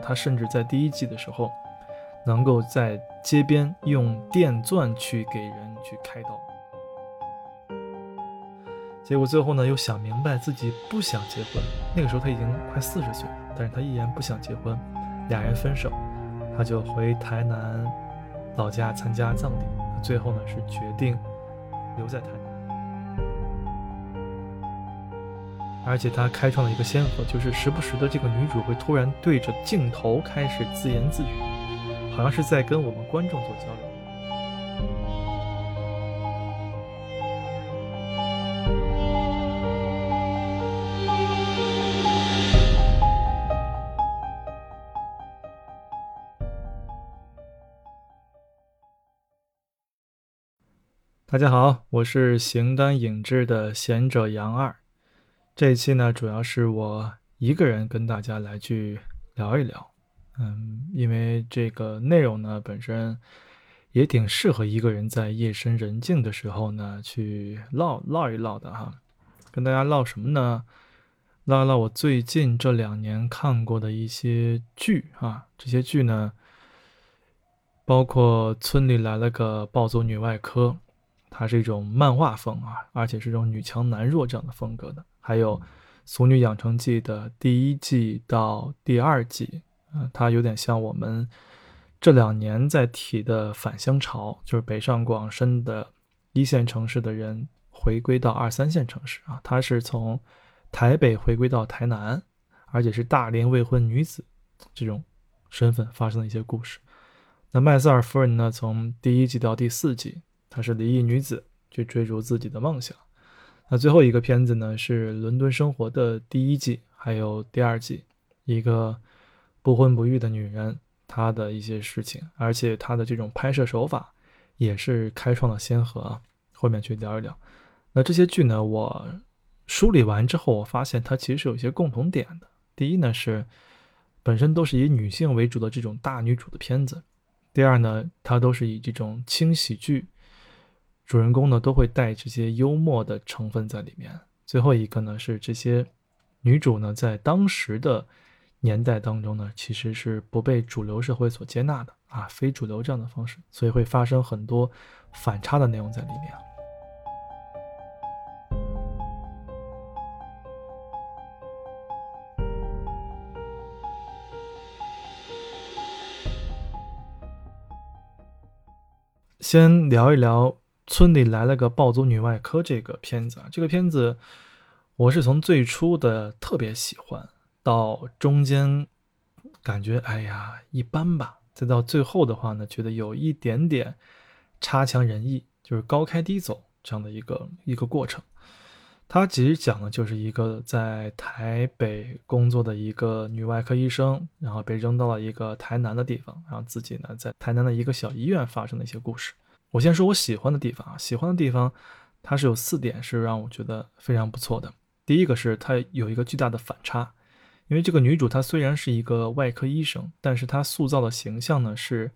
他甚至在第一季的时候，能够在街边用电钻去给人去开刀。结果最后呢，又想明白自己不想结婚。那个时候他已经快四十岁了，但是他依然不想结婚，俩人分手，他就回台南老家参加葬礼。最后呢，是决定留在台南，而且他开创了一个先河，就是时不时的这个女主会突然对着镜头开始自言自语，好像是在跟我们观众做交流。大家好，我是形单影只的贤者杨二。这一期呢，主要是我一个人跟大家来去聊一聊。嗯，因为这个内容呢，本身也挺适合一个人在夜深人静的时候呢，去唠唠一唠的哈。跟大家唠什么呢？唠一唠我最近这两年看过的一些剧啊。这些剧呢，包括《村里来了个暴走女外科》。它是一种漫画风啊，而且是这种女强男弱这样的风格的。还有《俗女养成记》的第一季到第二季，啊，它有点像我们这两年在提的返乡潮，就是北上广深的一线城市的人回归到二三线城市啊。它是从台北回归到台南，而且是大龄未婚女子这种身份发生的一些故事。那麦瑟尔夫人呢，从第一季到第四季。她是离异女子，去追逐自己的梦想。那最后一个片子呢，是《伦敦生活》的第一季，还有第二季，一个不婚不育的女人，她的一些事情，而且她的这种拍摄手法也是开创了先河。后面去聊一聊。那这些剧呢，我梳理完之后，我发现它其实有一些共同点的。第一呢，是本身都是以女性为主的这种大女主的片子；第二呢，它都是以这种轻喜剧。主人公呢都会带这些幽默的成分在里面。最后一个呢是这些女主呢在当时的年代当中呢其实是不被主流社会所接纳的啊，非主流这样的方式，所以会发生很多反差的内容在里面。先聊一聊。村里来了个暴走女外科，这个片子啊，这个片子我是从最初的特别喜欢，到中间感觉哎呀一般吧，再到最后的话呢，觉得有一点点差强人意，就是高开低走这样的一个一个过程。它其实讲的就是一个在台北工作的一个女外科医生，然后被扔到了一个台南的地方，然后自己呢在台南的一个小医院发生的一些故事。我先说我喜欢的地方啊，喜欢的地方，它是有四点是让我觉得非常不错的。第一个是它有一个巨大的反差，因为这个女主她虽然是一个外科医生，但是她塑造的形象呢是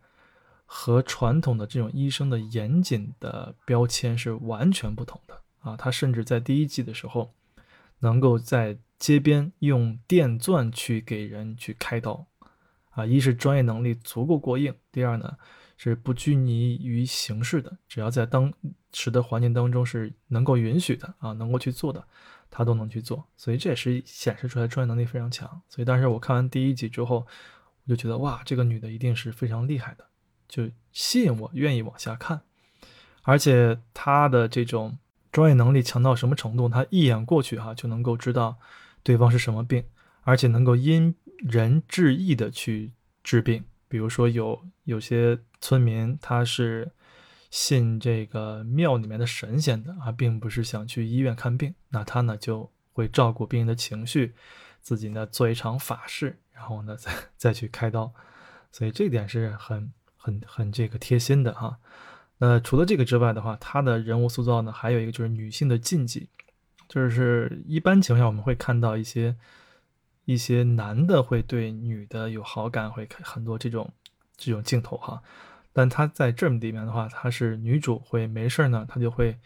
和传统的这种医生的严谨的标签是完全不同的啊。她甚至在第一季的时候，能够在街边用电钻去给人去开刀啊，一是专业能力足够过硬，第二呢。是不拘泥于形式的，只要在当时的环境当中是能够允许的啊，能够去做的，他都能去做。所以这也是显示出来专业能力非常强。所以当时我看完第一集之后，我就觉得哇，这个女的一定是非常厉害的，就吸引我愿意往下看。而且她的这种专业能力强到什么程度？她一眼过去哈就能够知道对方是什么病，而且能够因人制异的去治病。比如说有有些村民他是信这个庙里面的神仙的啊，并不是想去医院看病，那他呢就会照顾病人的情绪，自己呢做一场法事，然后呢再再去开刀，所以这点是很很很这个贴心的哈。那除了这个之外的话，他的人物塑造呢还有一个就是女性的禁忌，就是一般情况下我们会看到一些。一些男的会对女的有好感，会很多这种这种镜头哈，但他在这里面的话，他是女主会没事呢，他就会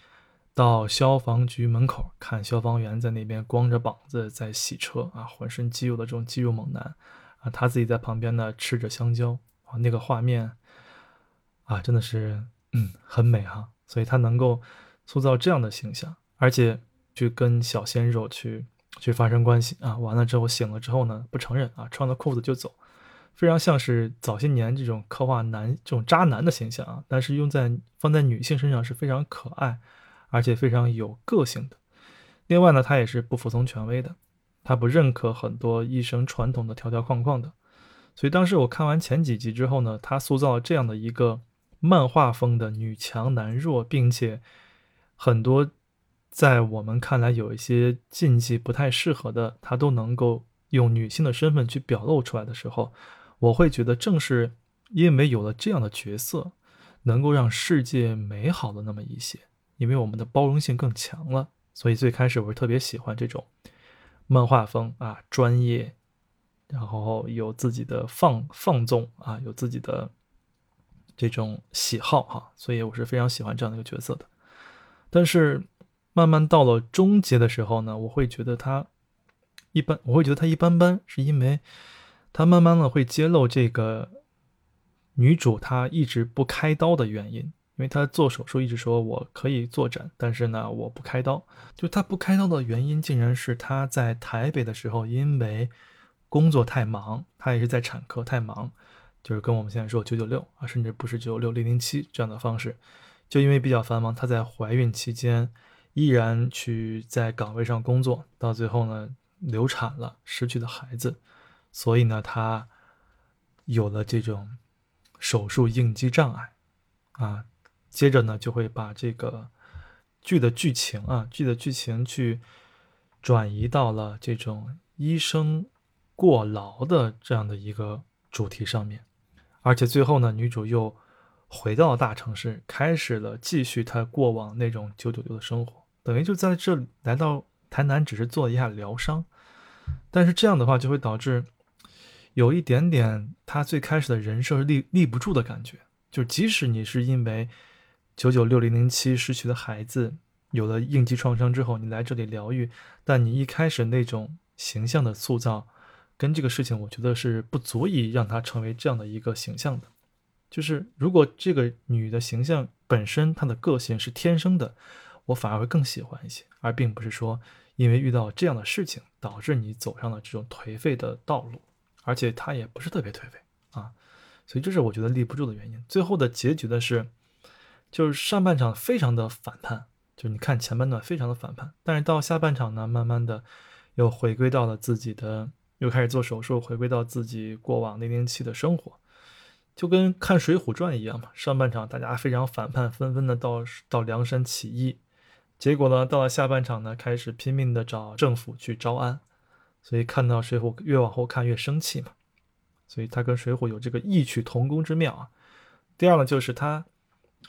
到消防局门口看消防员在那边光着膀子在洗车啊，浑身肌肉的这种肌肉猛男，啊，他自己在旁边呢吃着香蕉啊，那个画面啊，真的是嗯很美哈。所以他能够塑造这样的形象，而且去跟小鲜肉去去发生关系啊，完了之后醒了之后呢，不承认啊，穿了裤子就走，非常像是早些年这种刻画男这种渣男的形象啊，但是用在放在女性身上是非常可爱，而且非常有个性的。另外呢，他也是不服从权威的。他不认可很多医生传统的条条框框的，所以当时我看完前几集之后呢，他塑造了这样的一个漫画风的女强男弱，并且很多在我们看来有一些禁忌不太适合的，他都能够用女性的身份去表露出来的时候，我会觉得正是因为有了这样的角色，能够让世界美好了那么一些，因为我们的包容性更强了，所以最开始我是特别喜欢这种。漫画风啊，专业，然后有自己的放放纵啊，有自己的这种喜好哈，所以我是非常喜欢这样的一个角色的。但是慢慢到了终结的时候呢，我会觉得他一般，我会觉得他一般般，是因为他慢慢的会揭露这个女主她一直不开刀的原因。因为她做手术一直说我可以坐诊，但是呢我不开刀。就他不开刀的原因，竟然是他在台北的时候，因为工作太忙，他也是在产科太忙，就是跟我们现在说九九六啊，甚至不是九九六零零七这样的方式，就因为比较繁忙，她在怀孕期间依然去在岗位上工作，到最后呢流产了，失去了孩子，所以呢他有了这种手术应激障碍啊。接着呢，就会把这个剧的剧情啊，剧的剧情去转移到了这种医生过劳的这样的一个主题上面，而且最后呢，女主又回到了大城市，开始了继续她过往那种九九六的生活，等于就在这来到台南，只是做一下疗伤，但是这样的话就会导致有一点点她最开始的人设立立不住的感觉，就即使你是因为。九九六零零七失去的孩子有了应激创伤之后，你来这里疗愈，但你一开始那种形象的塑造，跟这个事情，我觉得是不足以让她成为这样的一个形象的。就是如果这个女的形象本身她的个性是天生的，我反而会更喜欢一些，而并不是说因为遇到这样的事情导致你走上了这种颓废的道路，而且他也不是特别颓废啊，所以这是我觉得立不住的原因。最后的结局的是。就是上半场非常的反叛，就是你看前半段非常的反叛，但是到下半场呢，慢慢的又回归到了自己的，又开始做手术，回归到自己过往零零七的生活，就跟看《水浒传》一样嘛。上半场大家非常反叛，纷纷的到到梁山起义，结果呢，到了下半场呢，开始拼命的找政府去招安，所以看到《水浒》越往后看越生气嘛，所以他跟《水浒》有这个异曲同工之妙啊。第二呢，就是他。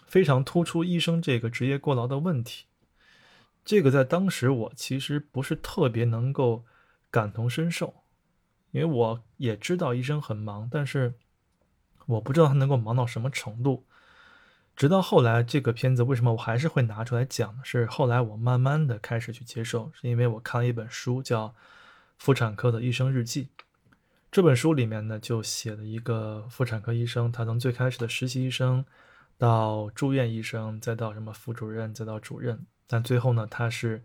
非常突出医生这个职业过劳的问题，这个在当时我其实不是特别能够感同身受，因为我也知道医生很忙，但是我不知道他能够忙到什么程度。直到后来这个片子为什么我还是会拿出来讲呢？是后来我慢慢的开始去接受，是因为我看了一本书叫《妇产科的医生日记》，这本书里面呢就写了一个妇产科医生，他从最开始的实习医生。到住院医生，再到什么副主任，再到主任，但最后呢，他是，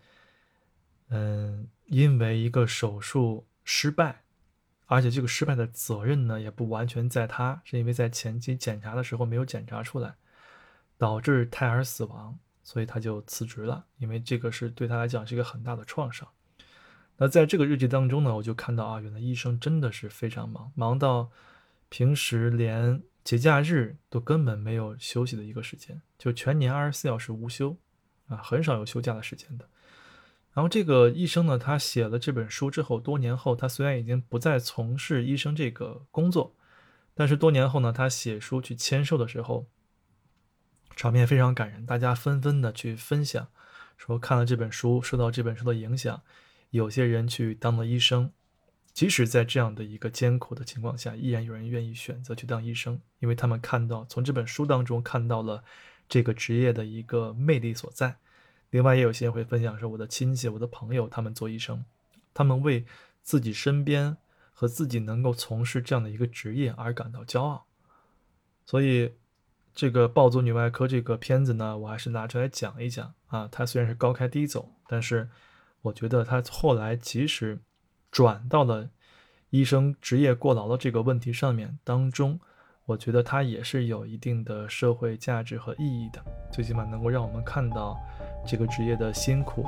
嗯，因为一个手术失败，而且这个失败的责任呢，也不完全在他，是因为在前期检查的时候没有检查出来，导致胎儿死亡，所以他就辞职了，因为这个是对他来讲是一个很大的创伤。那在这个日记当中呢，我就看到啊，原来医生真的是非常忙，忙到平时连。节假日都根本没有休息的一个时间，就全年二十四小时无休，啊，很少有休假的时间的。然后这个医生呢，他写了这本书之后，多年后他虽然已经不再从事医生这个工作，但是多年后呢，他写书去签售的时候，场面非常感人，大家纷纷的去分享，说看了这本书，受到这本书的影响，有些人去当了医生。即使在这样的一个艰苦的情况下，依然有人愿意选择去当医生，因为他们看到从这本书当中看到了这个职业的一个魅力所在。另外，也有些人会分享说，我的亲戚、我的朋友，他们做医生，他们为自己身边和自己能够从事这样的一个职业而感到骄傲。所以，这个《暴走女外科》这个片子呢，我还是拿出来讲一讲啊。它虽然是高开低走，但是我觉得它后来即使转到了医生职业过劳的这个问题上面当中。我觉得它也是有一定的社会价值和意义的，最起码能够让我们看到这个职业的辛苦。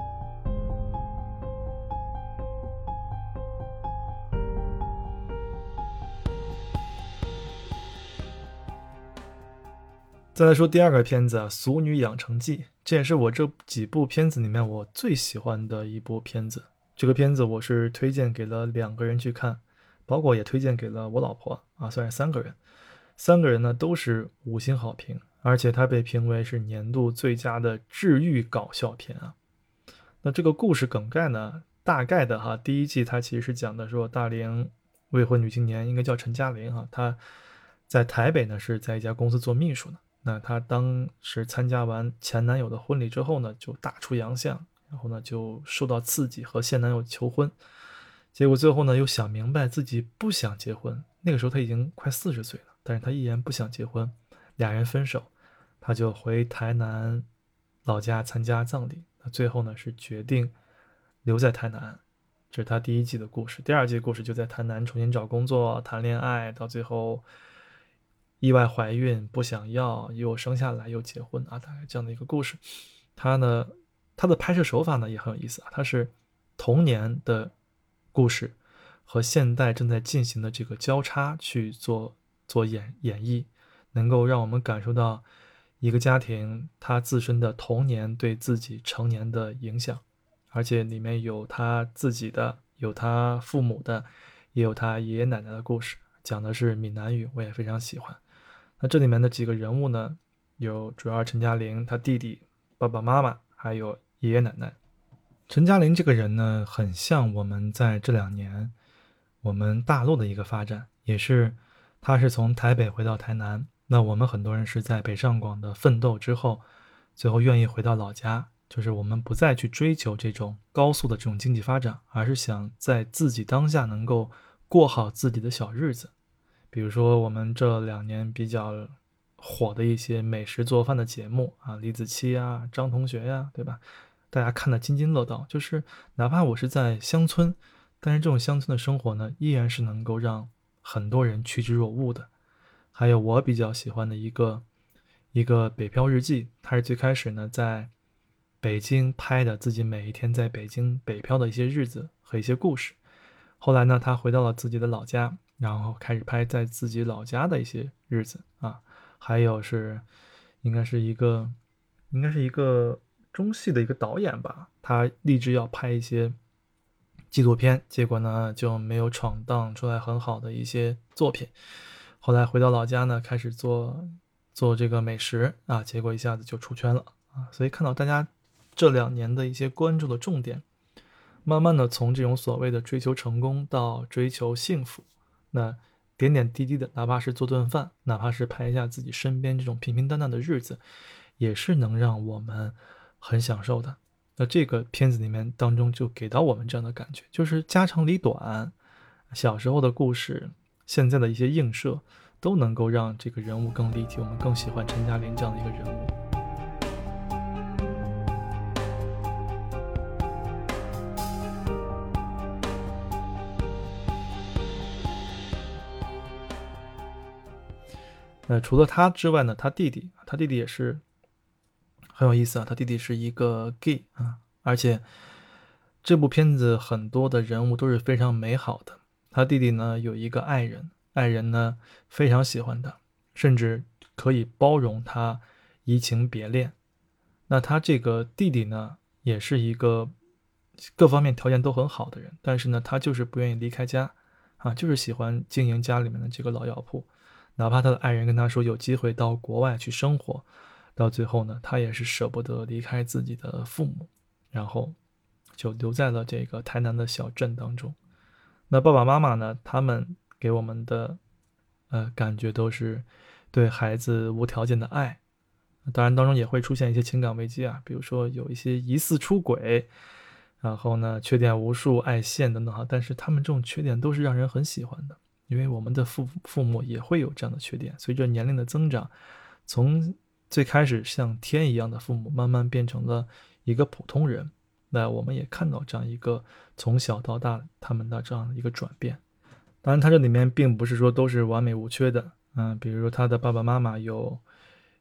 再来说第二个片子啊，《俗女养成记》，这也是我这几部片子里面我最喜欢的一部片子。这个片子我是推荐给了两个人去看，包括也推荐给了我老婆啊，算是三个人。三个人呢都是五星好评，而且它被评为是年度最佳的治愈搞笑片啊。那这个故事梗概呢，大概的哈，第一季它其实是讲的说大龄未婚女青年，应该叫陈嘉玲哈，她在台北呢是在一家公司做秘书的。那她当时参加完前男友的婚礼之后呢，就大出洋相，然后呢就受到刺激和现男友求婚，结果最后呢又想明白自己不想结婚，那个时候她已经快四十岁了。但是他依然不想结婚，俩人分手，他就回台南老家参加葬礼。那最后呢是决定留在台南，这是他第一季的故事。第二季故事就在台南重新找工作、谈恋爱，到最后意外怀孕，不想要又生下来又结婚啊，大概这样的一个故事。他呢，他的拍摄手法呢也很有意思啊，他是童年的故事和现代正在进行的这个交叉去做。做演演绎，能够让我们感受到一个家庭他自身的童年对自己成年的影响，而且里面有他自己的，有他父母的，也有他爷爷奶奶的故事，讲的是闽南语，我也非常喜欢。那这里面的几个人物呢，有主要陈嘉玲她弟弟、爸爸妈妈，还有爷爷奶奶。陈嘉玲这个人呢，很像我们在这两年我们大陆的一个发展，也是。他是从台北回到台南，那我们很多人是在北上广的奋斗之后，最后愿意回到老家，就是我们不再去追求这种高速的这种经济发展，而是想在自己当下能够过好自己的小日子。比如说我们这两年比较火的一些美食做饭的节目啊，李子柒呀、张同学呀，对吧？大家看得津津乐道。就是哪怕我是在乡村，但是这种乡村的生活呢，依然是能够让。很多人趋之若鹜的，还有我比较喜欢的一个一个北漂日记，他是最开始呢在北京拍的自己每一天在北京北漂的一些日子和一些故事，后来呢他回到了自己的老家，然后开始拍在自己老家的一些日子啊，还有是应该是一个应该是一个中戏的一个导演吧，他立志要拍一些。纪录片，结果呢就没有闯荡出来很好的一些作品。后来回到老家呢，开始做做这个美食啊，结果一下子就出圈了啊。所以看到大家这两年的一些关注的重点，慢慢的从这种所谓的追求成功到追求幸福，那点点滴滴的，哪怕是做顿饭，哪怕是拍一下自己身边这种平平淡淡的日子，也是能让我们很享受的。那这个片子里面当中就给到我们这样的感觉，就是家长里短，小时候的故事，现在的一些映射，都能够让这个人物更立体，我们更喜欢陈嘉玲这样的一个人物。那除了他之外呢，他弟弟，他弟弟也是。很有意思啊，他弟弟是一个 gay 啊，而且这部片子很多的人物都是非常美好的。他弟弟呢有一个爱人，爱人呢非常喜欢他，甚至可以包容他移情别恋。那他这个弟弟呢也是一个各方面条件都很好的人，但是呢他就是不愿意离开家啊，就是喜欢经营家里面的这个老药铺，哪怕他的爱人跟他说有机会到国外去生活。到最后呢，他也是舍不得离开自己的父母，然后就留在了这个台南的小镇当中。那爸爸妈妈呢，他们给我们的呃感觉都是对孩子无条件的爱。当然，当中也会出现一些情感危机啊，比如说有一些疑似出轨然后呢，缺点无数，爱现等等哈。但是他们这种缺点都是让人很喜欢的，因为我们的父父母也会有这样的缺点。随着年龄的增长，从最开始像天一样的父母，慢慢变成了一个普通人。那我们也看到这样一个从小到大他们的这样的一个转变。当然，他这里面并不是说都是完美无缺的，嗯，比如说他的爸爸妈妈有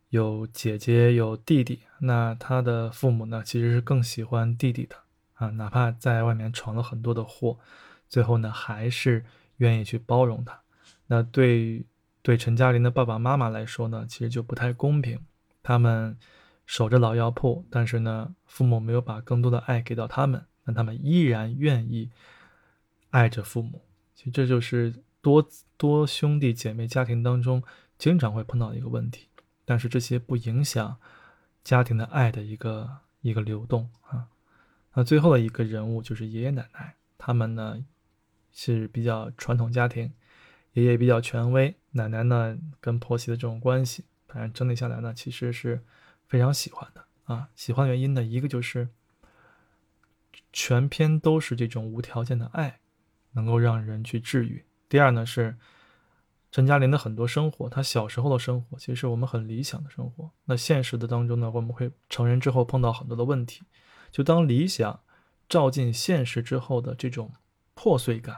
有姐姐有弟弟，那他的父母呢其实是更喜欢弟弟的啊，哪怕在外面闯了很多的祸，最后呢还是愿意去包容他。那对对陈嘉玲的爸爸妈妈来说呢，其实就不太公平，他们守着老药铺，但是呢父母没有把更多的爱给到他们，但他们依然愿意爱着父母。其实这就是多多兄弟姐妹家庭当中经常会碰到的一个问题，但是这些不影响家庭的爱的一个一个流动啊。那最后的一个人物就是爷爷奶奶，他们呢是比较传统家庭，爷爷比较权威，奶奶呢跟婆媳的这种关系，反正整体下来呢其实是非常喜欢的啊。喜欢的原因呢，一个就是全篇都是这种无条件的爱。能够让人去治愈。第二呢，是陈嘉玲的很多生活，她小时候的生活其实是我们很理想的生活。那现实的当中呢，我们会成人之后碰到很多的问题。就当理想照进现实之后的这种破碎感，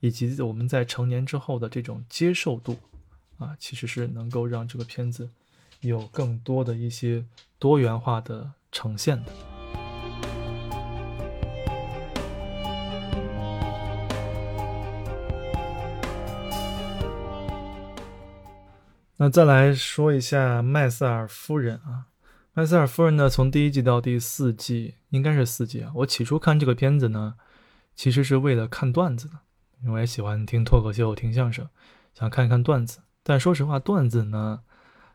以及我们在成年之后的这种接受度，啊，其实是能够让这个片子有更多的一些多元化的呈现的。那再来说一下麦瑟尔夫人啊，麦瑟尔夫人呢，从第一季到第四季，应该是四季啊。我起初看这个片子呢，其实是为了看段子的，因为我也喜欢听脱口秀、听相声，想看一看段子。但说实话，段子呢，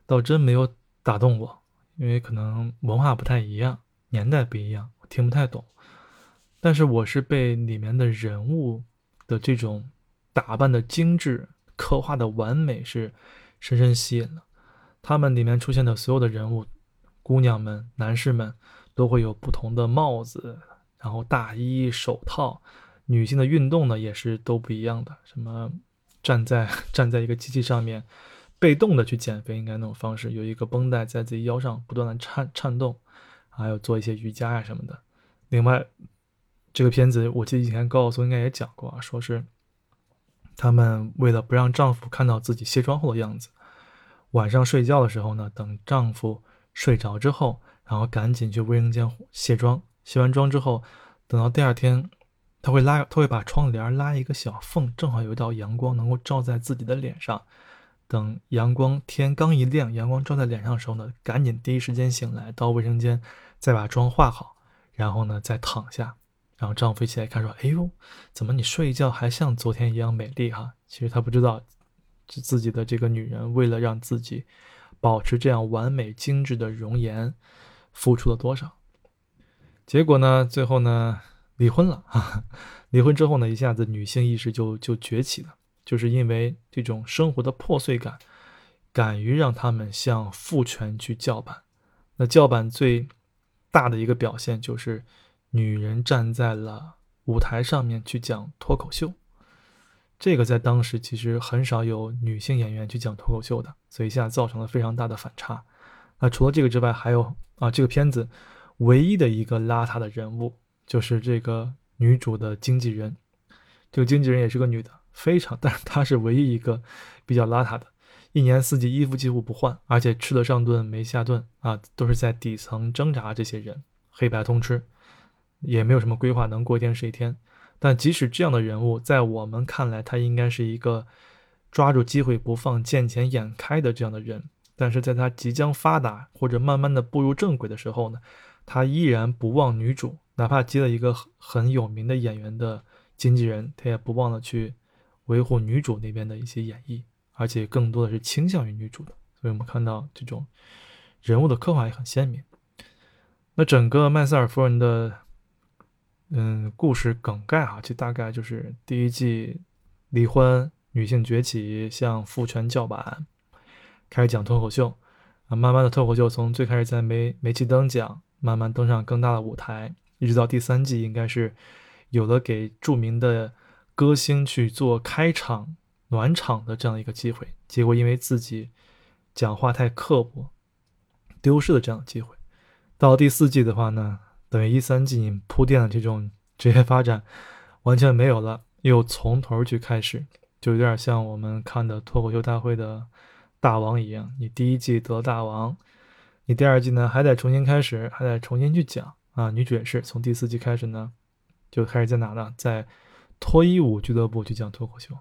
倒真没有打动我，因为可能文化不太一样，年代不一样，我听不太懂。但是我是被里面的人物的这种打扮的精致、刻画的完美是。深深吸引了他们里面出现的所有的人物，姑娘们、男士们都会有不同的帽子，然后大衣、手套。女性的运动呢，也是都不一样的。什么站在站在一个机器上面，被动的去减肥，应该那种方式，有一个绷带在自己腰上不断的颤颤动，还有做一些瑜伽呀什么的。另外，这个片子我记得以前高晓松应该也讲过啊，说是。她们为了不让丈夫看到自己卸妆后的样子，晚上睡觉的时候呢，等丈夫睡着之后，然后赶紧去卫生间卸妆。卸完妆之后，等到第二天，她会拉，她会把窗帘拉一个小缝，正好有一道阳光能够照在自己的脸上。等阳光天刚一亮，阳光照在脸上的时候呢，赶紧第一时间醒来，到卫生间再把妆化好，然后呢再躺下。然后丈夫起来看说：“哎呦，怎么你睡一觉还像昨天一样美丽哈？”其实他不知道，自己的这个女人为了让自己保持这样完美精致的容颜，付出了多少。结果呢，最后呢，离婚了啊。离婚之后呢，一下子女性意识就就崛起了，就是因为这种生活的破碎感，敢于让他们向父权去叫板。那叫板最大的一个表现就是。女人站在了舞台上面去讲脱口秀，这个在当时其实很少有女性演员去讲脱口秀的，所以现在造成了非常大的反差。那除了这个之外，还有啊，这个片子唯一的一个邋遢的人物就是这个女主的经纪人，这个经纪人也是个女的，非常，但是她是唯一一个比较邋遢的，一年四季衣服几乎不换，而且吃得上顿没下顿啊，都是在底层挣扎。这些人黑白通吃。也没有什么规划，能过一天是一天。但即使这样的人物，在我们看来，他应该是一个抓住机会不放、见钱眼开的这样的人。但是在他即将发达或者慢慢的步入正轨的时候呢，他依然不忘女主，哪怕接了一个很有名的演员的经纪人，他也不忘了去维护女主那边的一些演绎，而且更多的是倾向于女主的。所以我们看到这种人物的刻画也很鲜明。那整个麦瑟尔夫人的。嗯，故事梗概哈，就大概就是第一季离婚，女性崛起，向父权叫板，开始讲脱口秀啊。慢慢的，脱口秀从最开始在煤煤气灯讲，慢慢登上更大的舞台，一直到第三季，应该是有了给著名的歌星去做开场暖场的这样一个机会，结果因为自己讲话太刻薄，丢失了这样的机会。到第四季的话呢，等于一三季你铺垫的这种职业发展完全没有了，又从头去开始，就有点像我们看的脱口秀大会的大王一样，你第一季得大王。你第二季呢还得重新开始，还得重新去讲啊。女主也是从第四季开始呢，就开始在哪呢？在脱衣舞俱乐部去讲脱口秀。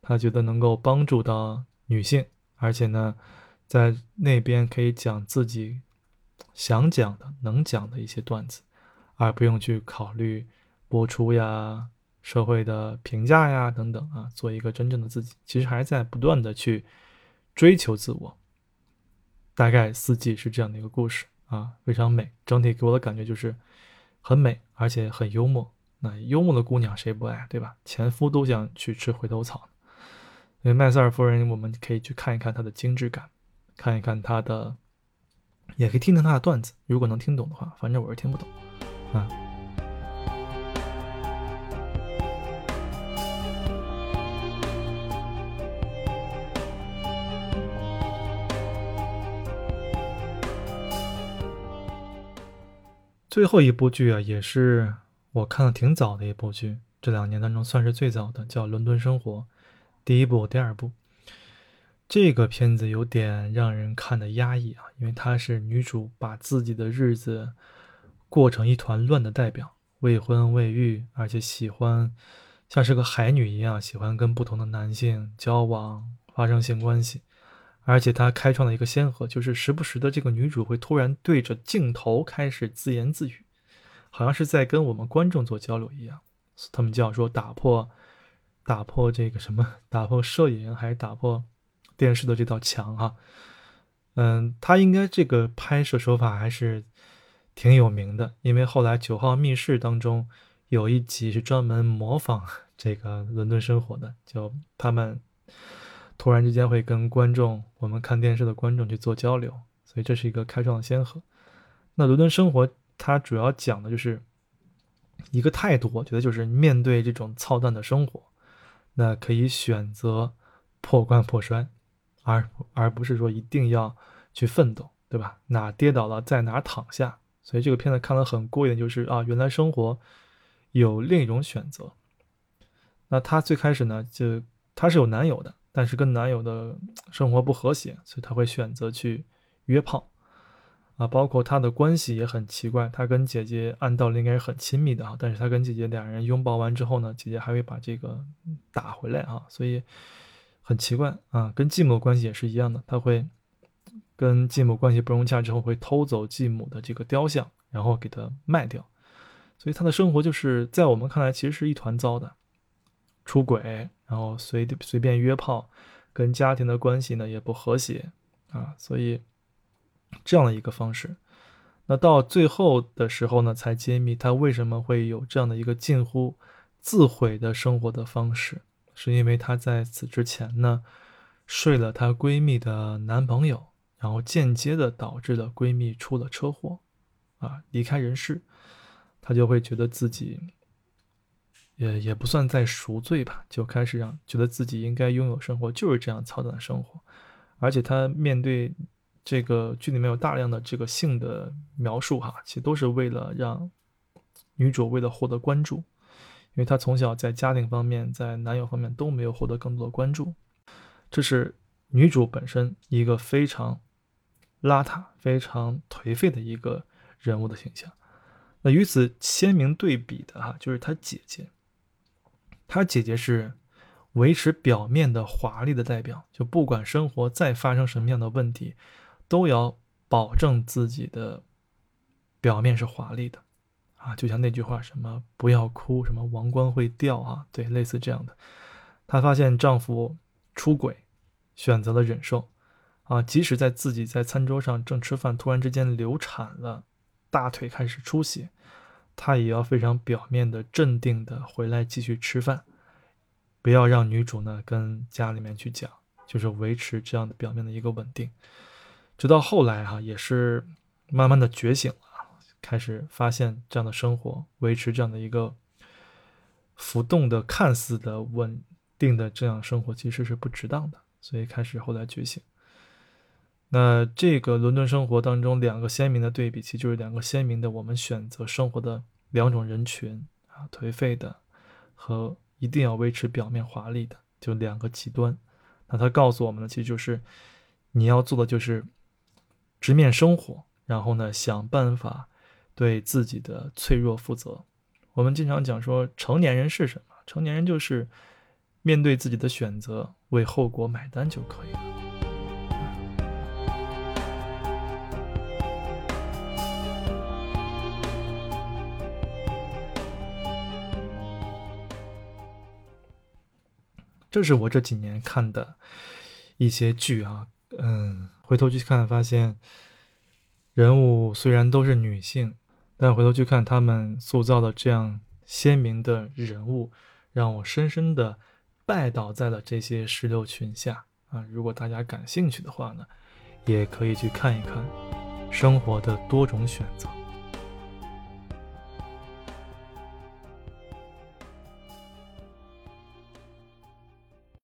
她觉得能够帮助到女性，而且呢，在那边可以讲自己想讲的、能讲的一些段子，而不用去考虑播出呀、社会的评价呀等等啊，做一个真正的自己。其实还在不断的去追求自我。大概四季是这样的一个故事啊，非常美。整体给我的感觉就是很美，而且很幽默。那幽默的姑娘谁不爱，对吧？前夫都想去吃回头草。因为麦瑟尔夫人，我们可以去看一看她的精致感，看一看她的，也可以听听她的段子。如果能听懂的话，反正我是听不懂啊。最后一部剧啊，也是我看的挺早的一部剧，这两年当中算是最早的，叫《伦敦生活》，第一部、第二部。这个片子有点让人看的压抑啊，因为它是女主把自己的日子过成一团乱的代表，未婚未育，而且喜欢像是个海女一样，喜欢跟不同的男性交往，发生性关系。而且他开创了一个先河，就是时不时的这个女主会突然对着镜头开始自言自语，好像是在跟我们观众做交流一样。他们叫说打破，打破这个什么，打破摄影还是打破电视的这道墙哈。嗯，他应该这个拍摄手法还是挺有名的，因为后来《九号密室》当中有一集是专门模仿这个伦敦生活的，就他们。突然之间会跟观众，我们看电视的观众去做交流，所以这是一个开创的先河。那伦敦生活它主要讲的就是一个态度，我觉得就是面对这种操蛋的生活，那可以选择破罐破摔，而而不是说一定要去奋斗，对吧？哪跌倒了在哪躺下。所以这个片子看的很过瘾，就是啊，原来生活有另一种选择。那她最开始呢，就她是有男友的。但是跟男友的生活不和谐，所以她会选择去约炮啊。包括她的关系也很奇怪，她跟姐姐按道理应该是很亲密的啊，但是她跟姐姐两人拥抱完之后呢，姐姐还会把这个打回来啊，所以很奇怪啊。跟继母的关系也是一样的，她会跟继母关系不融洽之后，会偷走继母的这个雕像，然后给她卖掉。所以她的生活就是在我们看来其实是一团糟的，出轨。然后随随便约炮，跟家庭的关系呢也不和谐啊，所以这样的一个方式，那到最后的时候呢，才揭秘他为什么会有这样的一个近乎自毁的生活的方式，是因为她在此之前呢睡了她闺蜜的男朋友，然后间接的导致了闺蜜出了车祸，啊离开人世，她就会觉得自己。也也不算在赎罪吧，就开始让觉得自己应该拥有生活就是这样操蛋的生活，而且他面对这个剧里面有大量的这个性的描述哈，其实都是为了让女主为了获得关注，因为她从小在家庭方面在男友方面都没有获得更多的关注，这是女主本身一个非常邋遢、非常颓废的一个人物的形象。那与此鲜明对比的哈，就是她姐姐。她姐姐是维持表面的华丽的代表，就不管生活再发生什么样的问题，都要保证自己的表面是华丽的，啊，就像那句话，什么不要哭，什么王冠会掉啊，对，类似这样的。她发现丈夫出轨，选择了忍受，啊，即使在自己在餐桌上正吃饭，突然之间流产了，大腿开始出血。他也要非常表面的镇定的回来继续吃饭，不要让女主呢跟家里面去讲，就是维持这样的表面的一个稳定。直到后来哈，也是慢慢的觉醒了，开始发现这样的生活维持这样的一个浮动的、看似的稳定的这样生活其实是不值当的，所以开始后来觉醒。那这个伦敦生活当中两个鲜明的对比，其实就是两个鲜明的我们选择生活的两种人群啊，颓废的和一定要维持表面华丽的，就两个极端。那他告诉我们的，其实就是你要做的就是直面生活，然后呢想办法对自己的脆弱负责。我们经常讲说，成年人是什么？成年人就是面对自己的选择，为后果买单就可以了。这是我这几年看的一些剧啊，嗯，回头去看发现，人物虽然都是女性，但回头去看他们塑造的这样鲜明的人物，让我深深的拜倒在了这些石榴裙下啊！如果大家感兴趣的话呢，也可以去看一看生活的多种选择。